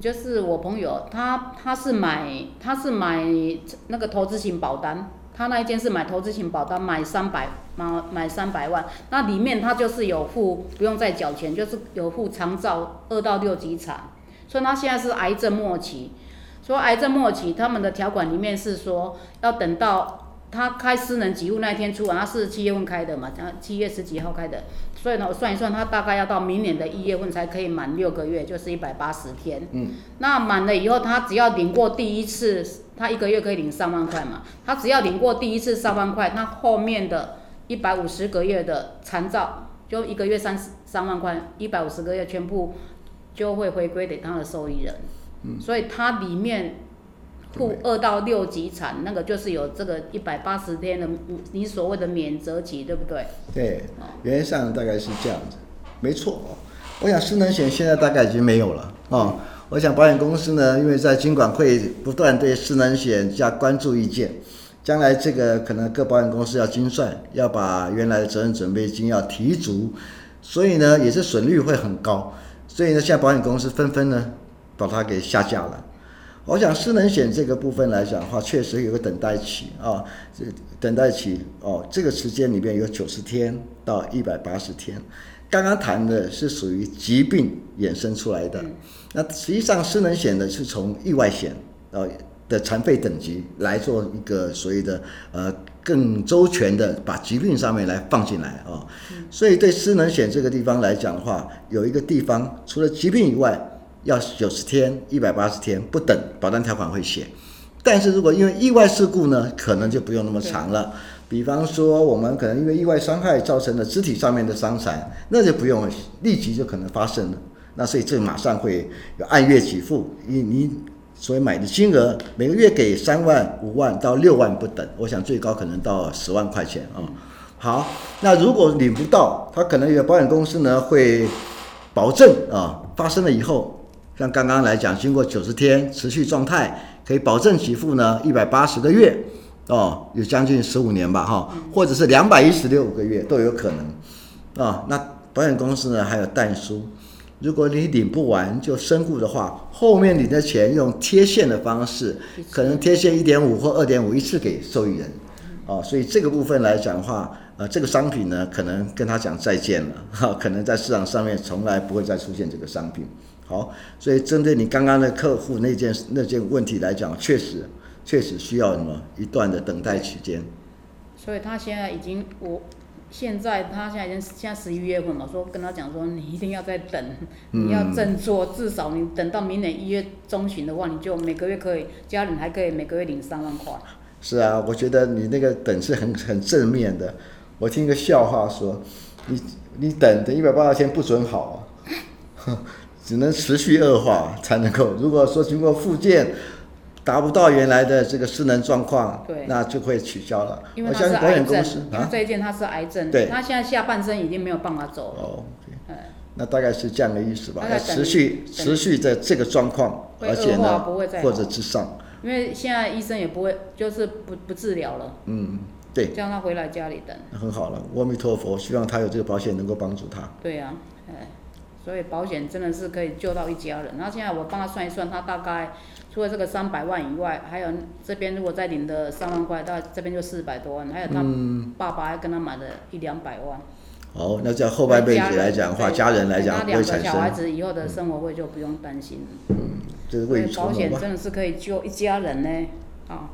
就是我朋友，他他是买他是买那个投资型保单，他那一间是买投资型保单，买三百买买三百万，那里面他就是有付不用再缴钱，就是有付长照二到六级产，所以他现在是癌症末期，说癌症末期他们的条款里面是说要等到。他开私人给付那一天出完，他是七月份开的嘛，他七月十几号开的，所以呢，我算一算，他大概要到明年的一月份才可以满六个月，就是一百八十天。嗯。那满了以后，他只要领过第一次，他一个月可以领三万块嘛，他只要领过第一次三万块，那后面的一百五十个月的残照，就一个月三三万块，一百五十个月全部就会回归给他的受益人。嗯。所以它里面。负二到六级产，那个就是有这个一百八十天的，你所谓的免责期，对不对？对，原则上大概是这样子，没错。我想失能险现在大概已经没有了啊。我想保险公司呢，因为在金管会不断对失能险加关注意见，将来这个可能各保险公司要精算，要把原来的责任准备金要提足，所以呢，也是损率会很高，所以呢，现在保险公司纷纷呢把它给下架了。我想失能险这个部分来讲的话，确实有个等待期啊，这等待期哦，这个时间里边有九十天到一百八十天。刚刚谈的是属于疾病衍生出来的，那实际上失能险呢是从意外险呃的残废等级来做一个所谓的呃更周全的把疾病上面来放进来啊，所以对失能险这个地方来讲的话，有一个地方除了疾病以外。要九十天、一百八十天不等，保单条款会写。但是如果因为意外事故呢，可能就不用那么长了。比方说，我们可能因为意外伤害造成的肢体上面的伤残，那就不用立即就可能发生了。那所以这马上会有按月给付，你你所以买的金额每个月给三万、五万到六万不等，我想最高可能到十万块钱啊。好，那如果领不到，他可能有保险公司呢会保证啊，发生了以后。像刚刚来讲，经过九十天持续状态，可以保证给付呢一百八十个月，哦，有将近十五年吧，哈，或者是两百一十六个月都有可能，啊，那保险公司呢还有淡书，如果你领不完就身故的话，后面领的钱用贴现的方式，可能贴现一点五或二点五一次给受益人，啊，所以这个部分来讲的话，呃，这个商品呢可能跟他讲再见了，哈，可能在市场上面从来不会再出现这个商品。好，所以针对你刚刚的客户那件那件问题来讲，确实确实需要什么一段的等待期间。所以他现在已经，我现在他现在已经现在十一月份嘛，说跟他讲说，你一定要再等，你要振作，嗯、至少你等到明年一月中旬的话，你就每个月可以家人还可以每个月领三万块。是啊，我觉得你那个等是很很正面的。我听一个笑话说，你你等等一百八十天不准好啊。只能持续恶化才能够。如果说经过复健达不到原来的这个失能状况，对，那就会取消了。因为他是癌症，啊，这一件他是癌症，对，他现在下半身已经没有办法走了。哦，嗯，那大概是这样的意思吧？要持续持续在这个状况，而且呢，或者之上。因为现在医生也不会，就是不不治疗了。嗯，对，叫他回来家里等。很好了，阿弥陀佛，希望他有这个保险能够帮助他。对呀，哎。所以保险真的是可以救到一家人。然后现在我帮他算一算，他大概除了这个三百万以外，还有这边如果再领的三万块，到这边就四百多万。还有他爸爸还跟他买了一两百万。好、嗯，那这样后半辈子来讲的话，家人来讲不会产生。两个小孩子以后的生活费就不用担心。嗯，这是为保险真的是可以救一家人呢。啊。